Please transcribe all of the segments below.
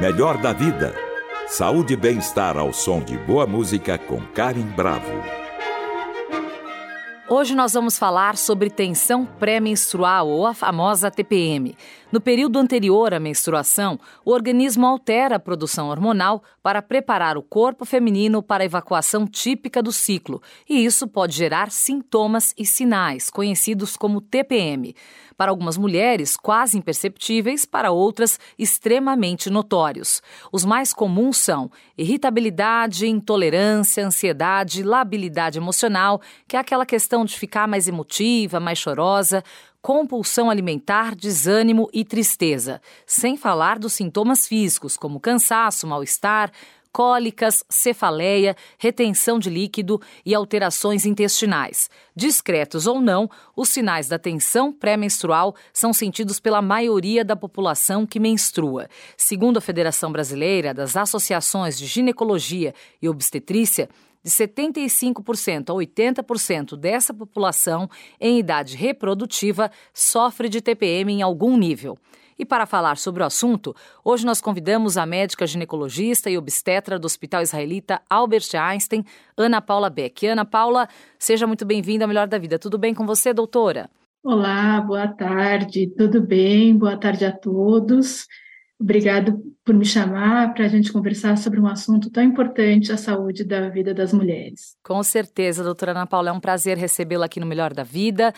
Melhor da vida. Saúde e bem-estar ao som de boa música com Karen Bravo. Hoje nós vamos falar sobre tensão pré-menstrual ou a famosa TPM. No período anterior à menstruação, o organismo altera a produção hormonal para preparar o corpo feminino para a evacuação típica do ciclo, e isso pode gerar sintomas e sinais, conhecidos como TPM. Para algumas mulheres, quase imperceptíveis, para outras, extremamente notórios. Os mais comuns são irritabilidade, intolerância, ansiedade, labilidade emocional, que é aquela questão de ficar mais emotiva, mais chorosa, compulsão alimentar, desânimo e tristeza, sem falar dos sintomas físicos, como cansaço, mal-estar, cólicas, cefaleia, retenção de líquido e alterações intestinais. Discretos ou não, os sinais da tensão pré-menstrual são sentidos pela maioria da população que menstrua. Segundo a Federação Brasileira das Associações de Ginecologia e Obstetrícia, de 75% a 80% dessa população em idade reprodutiva sofre de TPM em algum nível. E para falar sobre o assunto, hoje nós convidamos a médica ginecologista e obstetra do Hospital Israelita Albert Einstein, Ana Paula Beck. Ana Paula, seja muito bem-vinda ao Melhor da Vida. Tudo bem com você, doutora? Olá, boa tarde, tudo bem? Boa tarde a todos. Obrigado por me chamar para a gente conversar sobre um assunto tão importante, a saúde da vida das mulheres. Com certeza, doutora Ana Paula, é um prazer recebê-la aqui no Melhor da Vida.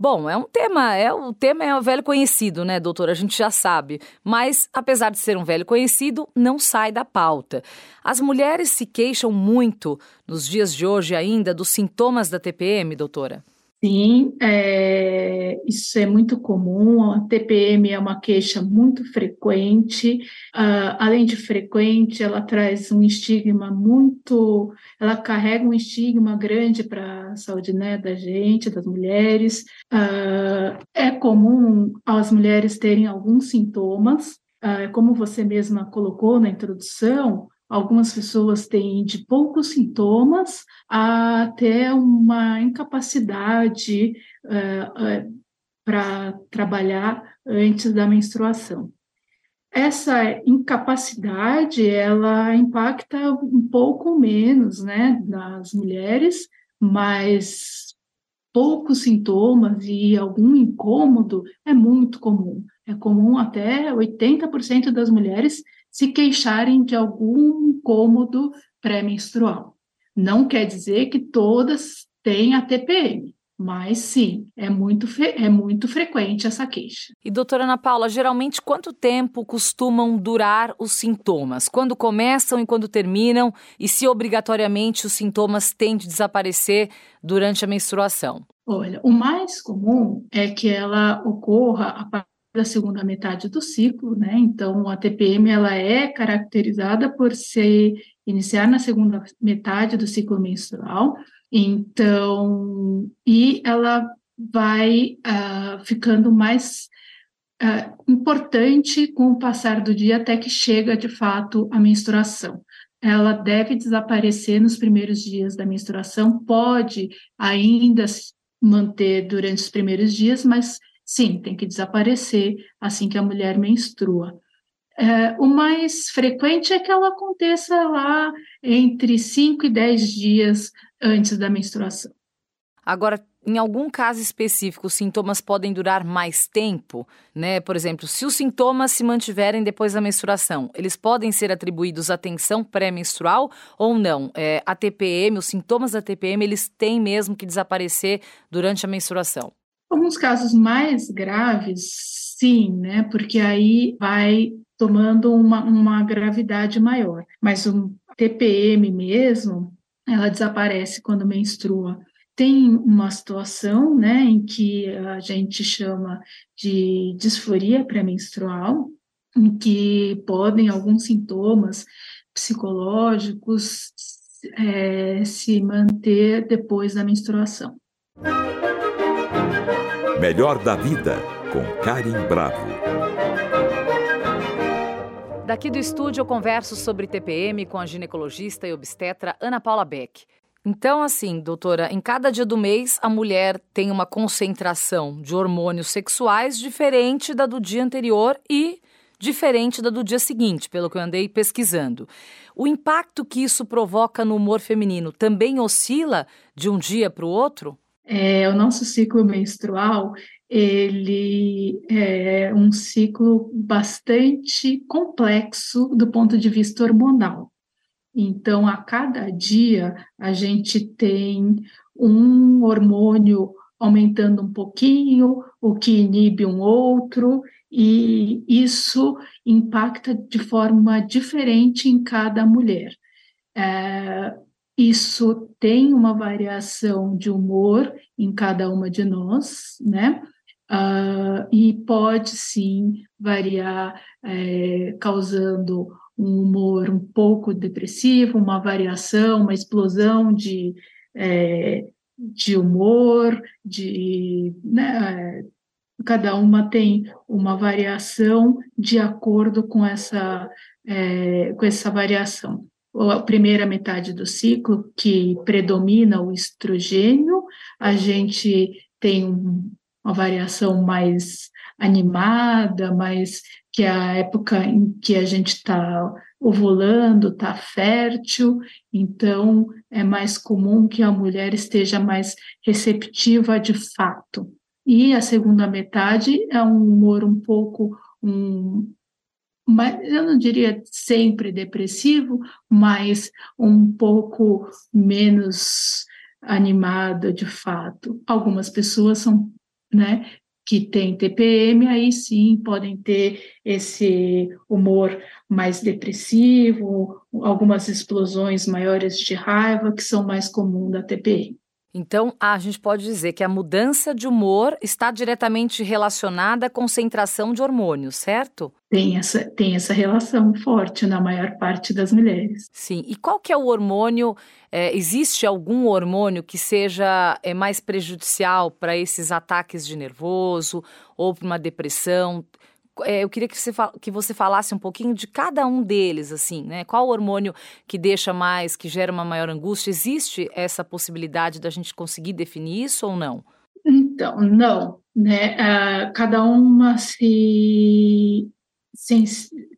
Bom, é um tema, é o tema é um velho conhecido, né, doutora? A gente já sabe. Mas, apesar de ser um velho conhecido, não sai da pauta. As mulheres se queixam muito, nos dias de hoje ainda, dos sintomas da TPM, doutora? Sim, é, isso é muito comum. A TPM é uma queixa muito frequente. Uh, além de frequente, ela traz um estigma muito. Ela carrega um estigma grande para a saúde né, da gente, das mulheres. Uh, é comum as mulheres terem alguns sintomas. Uh, como você mesma colocou na introdução, Algumas pessoas têm de poucos sintomas até uma incapacidade uh, uh, para trabalhar antes da menstruação. Essa incapacidade, ela impacta um pouco menos, né, nas mulheres, mas poucos sintomas e algum incômodo é muito comum. É comum até 80% das mulheres se queixarem de algum incômodo pré-menstrual. Não quer dizer que todas têm a TPM, mas sim, é muito, é muito frequente essa queixa. E doutora Ana Paula, geralmente quanto tempo costumam durar os sintomas? Quando começam e quando terminam? E se obrigatoriamente os sintomas têm de desaparecer durante a menstruação? Olha, o mais comum é que ela ocorra a da segunda metade do ciclo, né? Então, a TPM ela é caracterizada por se iniciar na segunda metade do ciclo menstrual. Então, e ela vai uh, ficando mais uh, importante com o passar do dia até que chega de fato a menstruação. Ela deve desaparecer nos primeiros dias da menstruação, pode ainda manter durante os primeiros dias, mas Sim, tem que desaparecer assim que a mulher menstrua. É, o mais frequente é que ela aconteça lá entre 5 e 10 dias antes da menstruação. Agora, em algum caso específico, os sintomas podem durar mais tempo, né? Por exemplo, se os sintomas se mantiverem depois da menstruação, eles podem ser atribuídos à tensão pré-menstrual ou não? É, a TPM, os sintomas da TPM, eles têm mesmo que desaparecer durante a menstruação? Alguns casos mais graves, sim, né? Porque aí vai tomando uma, uma gravidade maior. Mas o TPM mesmo, ela desaparece quando menstrua. Tem uma situação, né, em que a gente chama de disforia pré-menstrual, em que podem alguns sintomas psicológicos é, se manter depois da menstruação. Melhor da Vida, com Karim Bravo. Daqui do estúdio eu converso sobre TPM com a ginecologista e obstetra Ana Paula Beck. Então, assim, doutora, em cada dia do mês a mulher tem uma concentração de hormônios sexuais diferente da do dia anterior e diferente da do dia seguinte, pelo que eu andei pesquisando. O impacto que isso provoca no humor feminino também oscila de um dia para o outro? É, o nosso ciclo menstrual ele é um ciclo bastante complexo do ponto de vista hormonal. Então, a cada dia, a gente tem um hormônio aumentando um pouquinho, o que inibe um outro, e isso impacta de forma diferente em cada mulher. É, isso tem uma variação de humor em cada uma de nós, né? Uh, e pode sim variar, é, causando um humor um pouco depressivo, uma variação, uma explosão de, é, de humor, de né, cada uma tem uma variação de acordo com essa, é, com essa variação. A primeira metade do ciclo, que predomina o estrogênio, a gente tem um, uma variação mais animada, mais que é a época em que a gente está ovulando, está fértil, então é mais comum que a mulher esteja mais receptiva de fato. E a segunda metade é um humor um pouco, um, mas eu não diria sempre depressivo, mas um pouco menos animado de fato. Algumas pessoas são né, que têm TPM, aí sim podem ter esse humor mais depressivo, algumas explosões maiores de raiva, que são mais comuns da TPM. Então, a gente pode dizer que a mudança de humor está diretamente relacionada à concentração de hormônios, certo? Tem essa, tem essa relação forte na maior parte das mulheres. Sim. E qual que é o hormônio? É, existe algum hormônio que seja é, mais prejudicial para esses ataques de nervoso ou para uma depressão? É, eu queria que você, que você falasse um pouquinho de cada um deles, assim, né? Qual o hormônio que deixa mais, que gera uma maior angústia? Existe essa possibilidade da gente conseguir definir isso ou não? Então, não, né? Uh, cada uma se,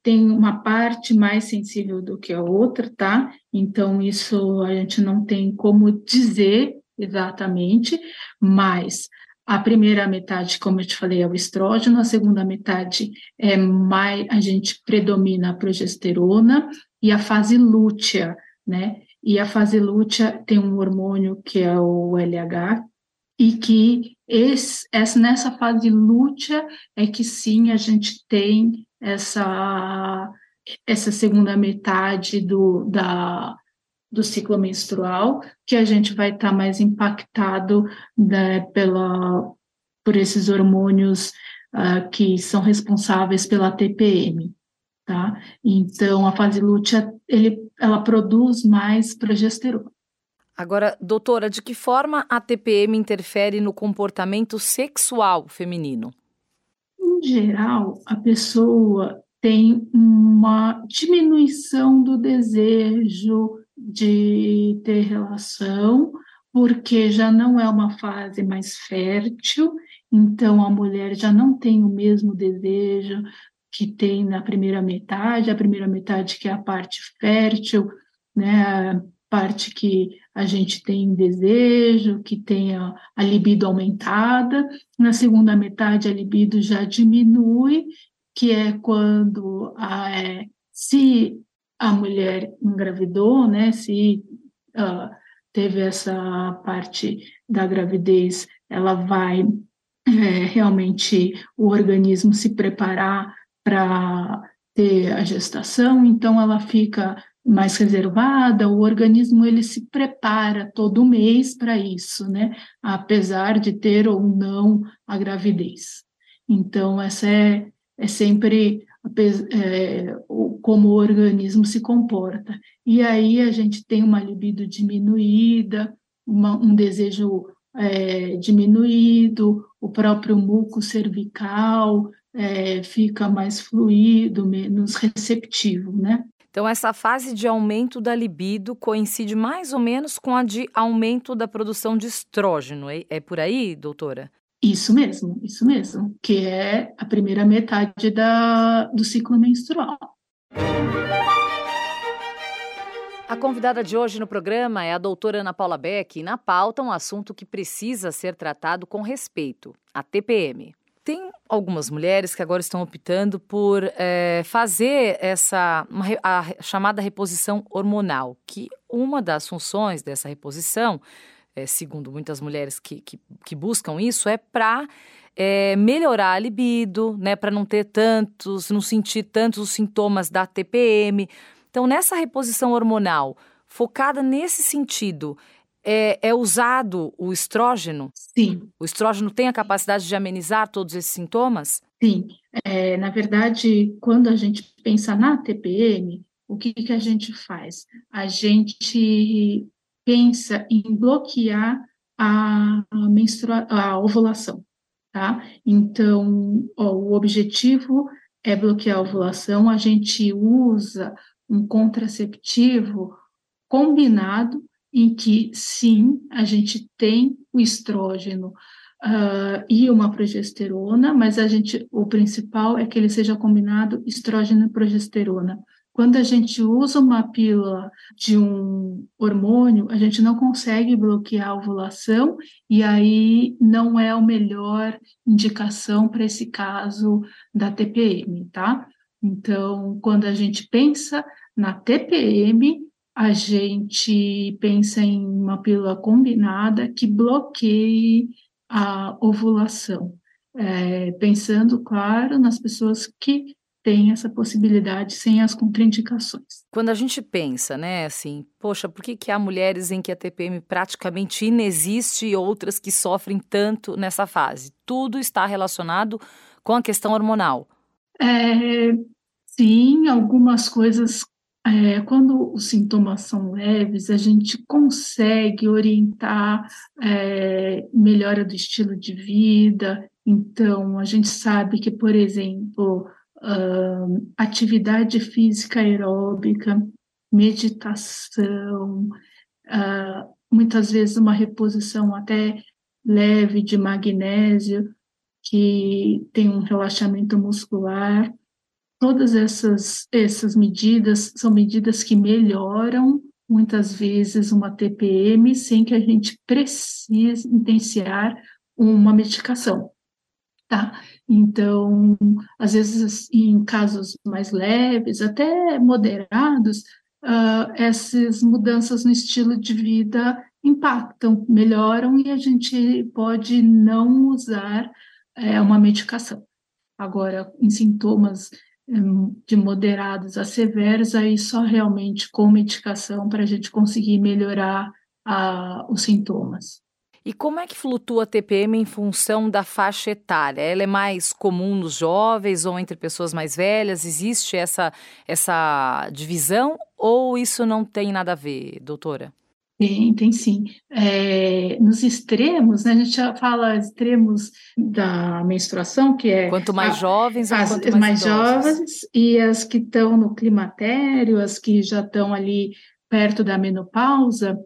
tem uma parte mais sensível do que a outra, tá? Então, isso a gente não tem como dizer exatamente, mas a primeira metade, como eu te falei, é o estrógeno, a segunda metade é mais a gente predomina a progesterona e a fase lútea, né? E a fase lútea tem um hormônio que é o LH e que esse, essa, nessa fase lútea é que sim a gente tem essa essa segunda metade do, da, do ciclo menstrual, que a gente vai estar tá mais impactado né, pela, por esses hormônios uh, que são responsáveis pela TPM. Tá? Então, a fase lútea, ele, ela produz mais progesterona. Agora, doutora, de que forma a TPM interfere no comportamento sexual feminino? Em geral, a pessoa tem uma diminuição do desejo, de ter relação, porque já não é uma fase mais fértil, então a mulher já não tem o mesmo desejo que tem na primeira metade, a primeira metade que é a parte fértil, né, a parte que a gente tem desejo, que tem a, a libido aumentada, na segunda metade a libido já diminui, que é quando a, é, se a mulher engravidou, né? Se uh, teve essa parte da gravidez, ela vai é, realmente o organismo se preparar para ter a gestação, então ela fica mais reservada, o organismo ele se prepara todo mês para isso, né? Apesar de ter ou não a gravidez. Então essa é, é sempre é, como o organismo se comporta. E aí a gente tem uma libido diminuída, uma, um desejo é, diminuído, o próprio muco cervical é, fica mais fluido, menos receptivo, né? Então, essa fase de aumento da libido coincide mais ou menos com a de aumento da produção de estrógeno. É, é por aí, doutora? Isso mesmo, isso mesmo, que é a primeira metade da, do ciclo menstrual. A convidada de hoje no programa é a doutora Ana Paula Beck e na pauta um assunto que precisa ser tratado com respeito, a TPM. Tem algumas mulheres que agora estão optando por é, fazer essa uma, a chamada reposição hormonal, que uma das funções dessa reposição é, segundo muitas mulheres que, que, que buscam isso, é para é, melhorar a libido, né, para não ter tantos, não sentir tantos os sintomas da TPM. Então, nessa reposição hormonal, focada nesse sentido, é, é, usado o estrógeno? Sim. O estrógeno tem a capacidade de amenizar todos esses sintomas? Sim. É, na verdade, quando a gente pensa na TPM, o que, que a gente faz? A gente pensa em bloquear a, menstrua, a ovulação, tá? Então, ó, o objetivo é bloquear a ovulação, a gente usa um contraceptivo combinado em que, sim, a gente tem o estrógeno uh, e uma progesterona, mas a gente, o principal é que ele seja combinado estrógeno e progesterona. Quando a gente usa uma pílula de um hormônio, a gente não consegue bloquear a ovulação e aí não é a melhor indicação para esse caso da TPM, tá? Então, quando a gente pensa na TPM, a gente pensa em uma pílula combinada que bloqueie a ovulação, é, pensando, claro, nas pessoas que tem essa possibilidade sem as contraindicações. Quando a gente pensa, né, assim, poxa, por que, que há mulheres em que a TPM praticamente inexiste e outras que sofrem tanto nessa fase? Tudo está relacionado com a questão hormonal. É, sim, algumas coisas. É, quando os sintomas são leves, a gente consegue orientar é, melhora do estilo de vida. Então, a gente sabe que, por exemplo, uh, atividade física aeróbica, meditação, uh, muitas vezes uma reposição até leve de magnésio, que tem um relaxamento muscular. Todas essas, essas medidas são medidas que melhoram muitas vezes uma TPM sem que a gente precise iniciar uma medicação. Tá? Então, às vezes, em casos mais leves, até moderados, uh, essas mudanças no estilo de vida impactam, melhoram e a gente pode não usar é, uma medicação. Agora, em sintomas um, de moderados a severos, aí só realmente com medicação para a gente conseguir melhorar uh, os sintomas. E como é que flutua a TPM em função da faixa etária? Ela é mais comum nos jovens ou entre pessoas mais velhas? Existe essa, essa divisão ou isso não tem nada a ver, doutora? Tem, tem sim. É, nos extremos, né, a gente já fala extremos da menstruação, que é. Quanto mais a, jovens, as quanto mais, mais jovens, e as que estão no climatério, as que já estão ali perto da menopausa,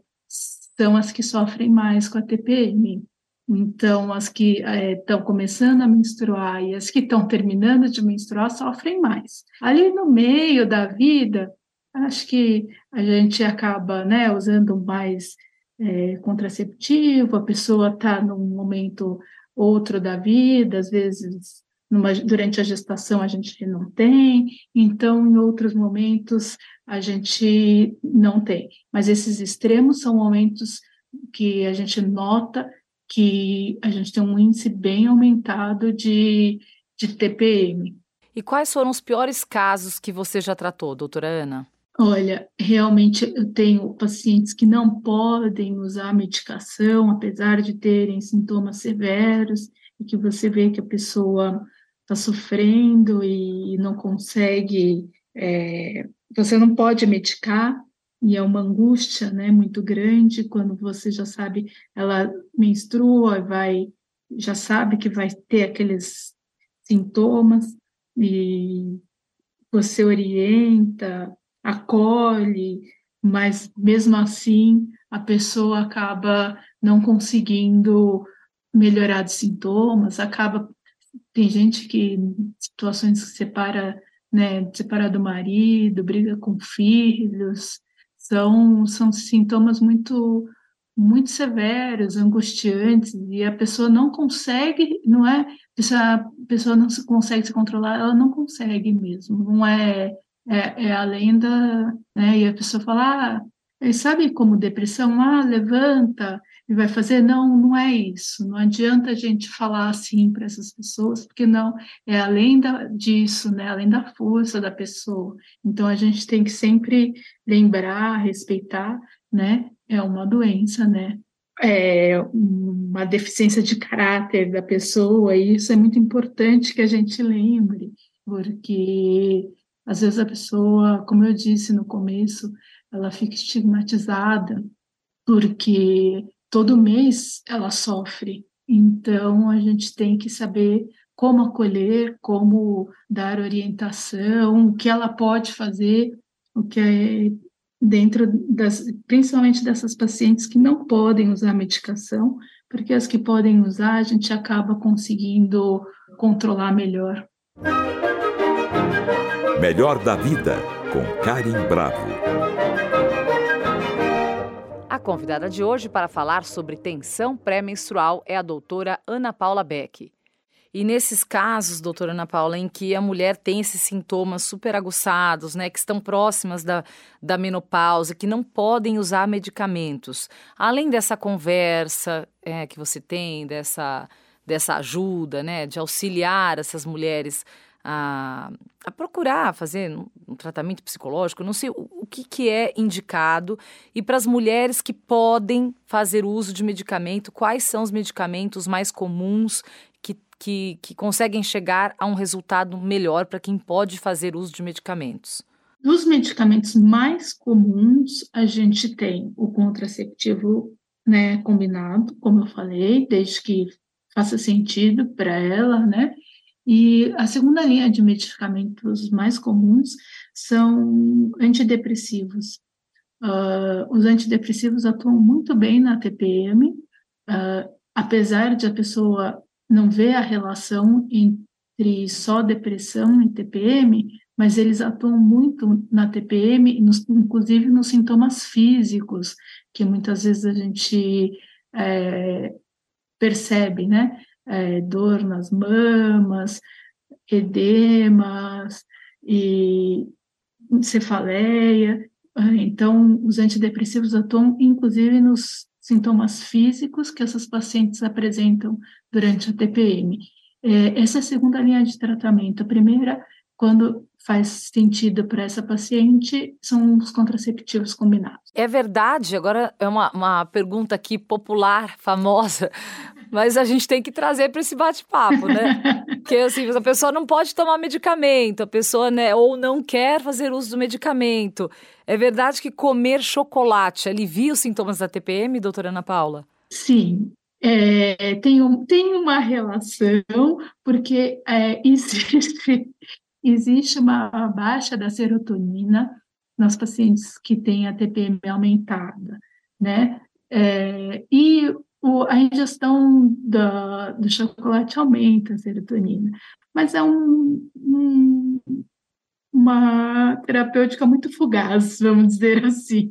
são as que sofrem mais com a TPM. Então, as que estão é, começando a menstruar e as que estão terminando de menstruar sofrem mais. Ali no meio da vida, acho que a gente acaba né, usando mais é, contraceptivo, a pessoa está num momento outro da vida, às vezes numa, durante a gestação a gente não tem, então em outros momentos a gente não tem. Mas esses extremos são momentos que a gente nota que a gente tem um índice bem aumentado de, de TPM. E quais foram os piores casos que você já tratou, doutora Ana? Olha, realmente eu tenho pacientes que não podem usar medicação, apesar de terem sintomas severos, e que você vê que a pessoa está sofrendo e não consegue é, você não pode medicar, e é uma angústia né, muito grande quando você já sabe, ela menstrua, vai, já sabe que vai ter aqueles sintomas, e você orienta, acolhe, mas mesmo assim a pessoa acaba não conseguindo melhorar os sintomas, acaba tem gente que situações que separa, né, separa do marido, briga com filhos, são são sintomas muito muito severos, angustiantes, e a pessoa não consegue, não é? A pessoa não se consegue se controlar, ela não consegue mesmo, não é, é, é a lenda, né? E a pessoa fala, ah, sabe como depressão? Ah, levanta e vai fazer. Não, não é isso. Não adianta a gente falar assim para essas pessoas, porque não, é além da, disso, né? Além da força da pessoa. Então a gente tem que sempre lembrar, respeitar, né? é uma doença, né? É uma deficiência de caráter da pessoa, e isso é muito importante que a gente lembre, porque às vezes a pessoa, como eu disse no começo, ela fica estigmatizada, porque todo mês ela sofre. Então a gente tem que saber como acolher, como dar orientação, o que ela pode fazer, o que é dentro das, principalmente dessas pacientes que não podem usar medicação, porque as que podem usar a gente acaba conseguindo controlar melhor. Melhor da vida com Karim Bravo. Convidada de hoje para falar sobre tensão pré-menstrual é a doutora Ana Paula Beck. E nesses casos, doutora Ana Paula, em que a mulher tem esses sintomas super aguçados, né, que estão próximas da, da menopausa, que não podem usar medicamentos, além dessa conversa é, que você tem, dessa, dessa ajuda, né, de auxiliar essas mulheres a, a procurar fazer um, tratamento psicológico, não sei o, o que, que é indicado, e para as mulheres que podem fazer uso de medicamento, quais são os medicamentos mais comuns que, que conseguem chegar a um resultado melhor para quem pode fazer uso de medicamentos? Dos medicamentos mais comuns, a gente tem o contraceptivo né, combinado, como eu falei, desde que faça sentido para ela, né? E a segunda linha de medicamentos mais comuns são antidepressivos. Uh, os antidepressivos atuam muito bem na TPM, uh, ah, apesar de a pessoa não vê a relação entre só depressão e TPM, mas eles atuam muito na TPM, nos, inclusive nos sintomas físicos, que muitas vezes a gente é, percebe, né? É, dor nas mamas, edemas e cefaleia. Então, os antidepressivos atuam inclusive nos sintomas físicos que essas pacientes apresentam durante a TPM. É, essa é a segunda linha de tratamento. A primeira, quando faz sentido para essa paciente, são os contraceptivos combinados. É verdade, agora é uma, uma pergunta aqui popular, famosa, mas a gente tem que trazer para esse bate-papo, né? Porque assim, a pessoa não pode tomar medicamento, a pessoa, né, ou não quer fazer uso do medicamento. É verdade que comer chocolate alivia os sintomas da TPM, doutora Ana Paula? Sim, é, tem, um, tem uma relação, porque é, existe, existe uma baixa da serotonina nas pacientes que têm a TPM aumentada, né? É, e o, a ingestão da, do chocolate aumenta a serotonina, mas é um, um uma terapêutica muito fugaz, vamos dizer assim.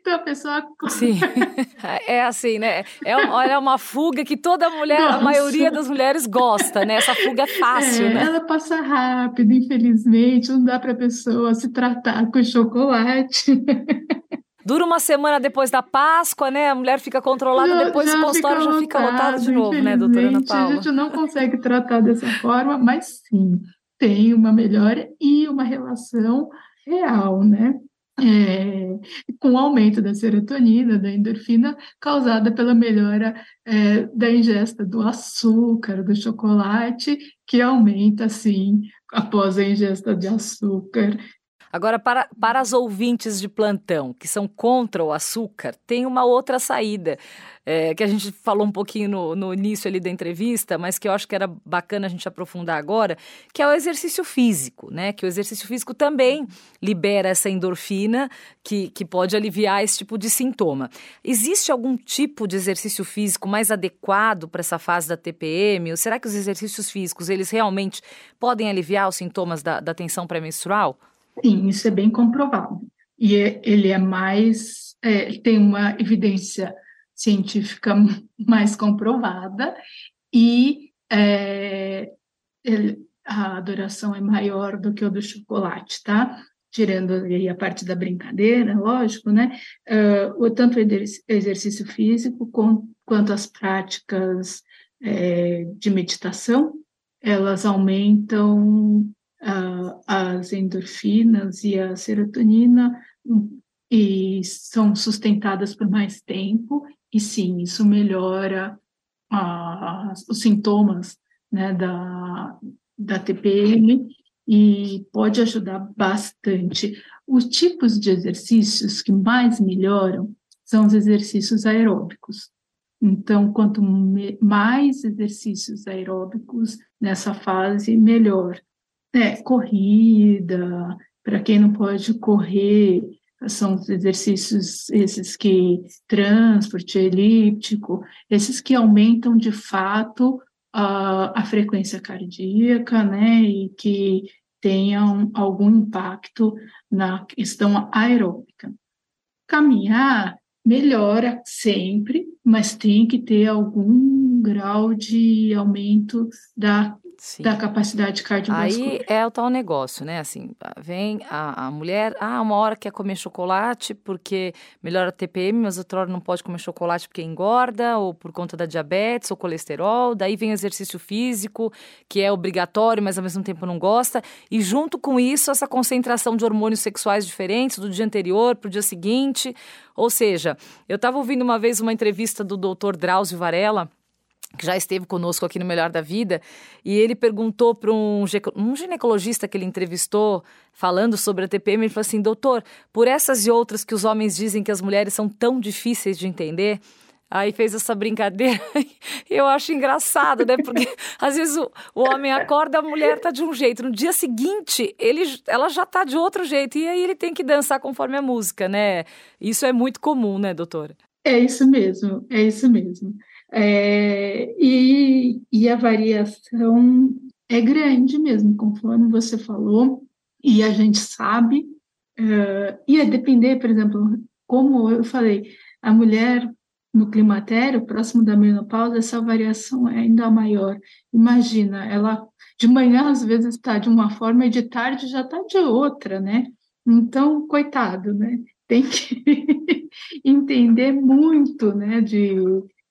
Então a pessoa. Sim, é assim, né? É uma, é uma fuga que toda mulher, Nossa. a maioria das mulheres gosta, né? Essa fuga é fácil, é, né? Ela passa rápido, infelizmente, não dá para a pessoa se tratar com chocolate. Dura uma semana depois da Páscoa, né? A mulher fica controlada, já, depois o consultório já fica lotado de novo, né, doutora Ana Paula? A gente não consegue tratar dessa forma, mas sim, tem uma melhora e uma relação real, né? É, com o aumento da serotonina, da endorfina, causada pela melhora é, da ingesta do açúcar, do chocolate, que aumenta, sim, após a ingesta de açúcar. Agora, para, para as ouvintes de plantão que são contra o açúcar, tem uma outra saída é, que a gente falou um pouquinho no, no, início ali da entrevista, mas que eu acho que era bacana a gente aprofundar agora, que é o exercício físico, né? Que o exercício físico também libera essa endorfina que, que pode aliviar esse tipo de sintoma. Existe algum tipo de exercício físico mais adequado para essa fase da TPM? Ou será que os exercícios físicos, eles realmente podem aliviar os sintomas da, da tensão pré-menstrual? Sim, isso é bem comprovado. E é, ele é mais, é, tem uma evidência científica mais comprovada e é, ele, a adoração é maior do que o do chocolate, tá? Tirando aí a parte da brincadeira, lógico, né? Uh, tanto o exercício físico com, quanto as práticas é, de meditação, elas aumentam uh, as endorfinas e a serotonina e são sustentadas por mais tempo e sim, isso melhora ah, os sintomas né, da, da TPM e pode ajudar bastante. Os tipos de exercícios que mais melhoram são os exercícios aeróbicos. Então, quanto mais exercícios aeróbicos nessa fase, melhor. É, corrida, para quem não pode correr, são os exercícios esses que transporte elíptico, esses que aumentam de fato a, a frequência cardíaca, né, e que tenham algum impacto na questão aeróbica. Caminhar melhora sempre, mas tem que ter algum grau de aumento da Sim. da capacidade cardiovascular. Aí é o tal negócio, né? Assim, vem a, a mulher, ah, uma hora quer comer chocolate porque melhora a TPM, mas outra hora não pode comer chocolate porque engorda, ou por conta da diabetes, ou colesterol. Daí vem exercício físico, que é obrigatório, mas ao mesmo tempo não gosta. E junto com isso, essa concentração de hormônios sexuais diferentes do dia anterior para o dia seguinte. Ou seja, eu estava ouvindo uma vez uma entrevista do doutor Drauzio Varela, que já esteve conosco aqui no Melhor da Vida, e ele perguntou para um, um, ginecologista que ele entrevistou, falando sobre a TPM, ele falou assim: doutor, por essas e outras que os homens dizem que as mulheres são tão difíceis de entender. Aí fez essa brincadeira, eu acho engraçado, né? Porque às vezes o, o homem acorda, a mulher tá de um jeito, no dia seguinte ele, ela já tá de outro jeito, e aí ele tem que dançar conforme a música, né? Isso é muito comum, né, doutora? É isso mesmo, é isso mesmo. É, e, e a variação é grande mesmo, conforme você falou, e a gente sabe, uh, ia depender, por exemplo, como eu falei, a mulher no climatério, próximo da menopausa, essa variação é ainda maior. Imagina, ela de manhã às vezes está de uma forma e de tarde já está de outra, né? Então, coitado, né? Tem que entender muito, né? De,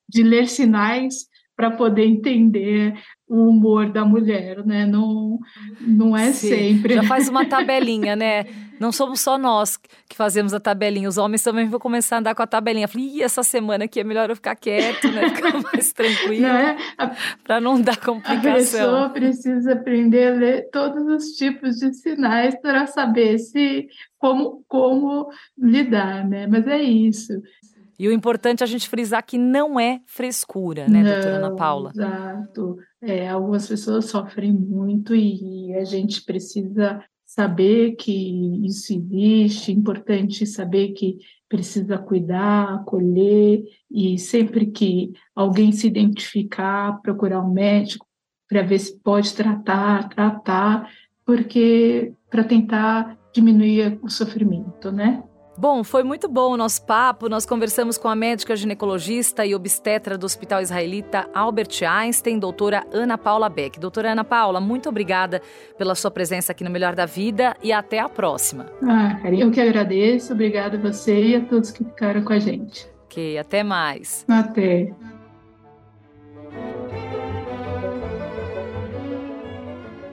de ler sinais para poder entender o humor da mulher, né? Não, não é Sim, sempre. Já faz uma tabelinha, né? Não somos só nós que fazemos a tabelinha, os homens também vão começar a andar com a tabelinha. Falei, essa semana aqui é melhor eu ficar quieto, né? Ficar mais tranquilo, é? para não dar complicação. A pessoa precisa aprender a ler todos os tipos de sinais para saber se como, como lidar, né? Mas é isso. E o importante é a gente frisar que não é frescura, né, não, doutora Ana Paula? Exato. É, algumas pessoas sofrem muito e a gente precisa saber que isso existe, é importante saber que precisa cuidar, acolher e sempre que alguém se identificar, procurar um médico para ver se pode tratar, tratar, porque para tentar diminuir o sofrimento, né? Bom, foi muito bom o nosso papo. Nós conversamos com a médica ginecologista e obstetra do Hospital Israelita Albert Einstein, doutora Ana Paula Beck. Doutora Ana Paula, muito obrigada pela sua presença aqui no Melhor da Vida e até a próxima. Ah, eu que agradeço. Obrigada a você e a todos que ficaram com a gente. Ok, até mais. Até.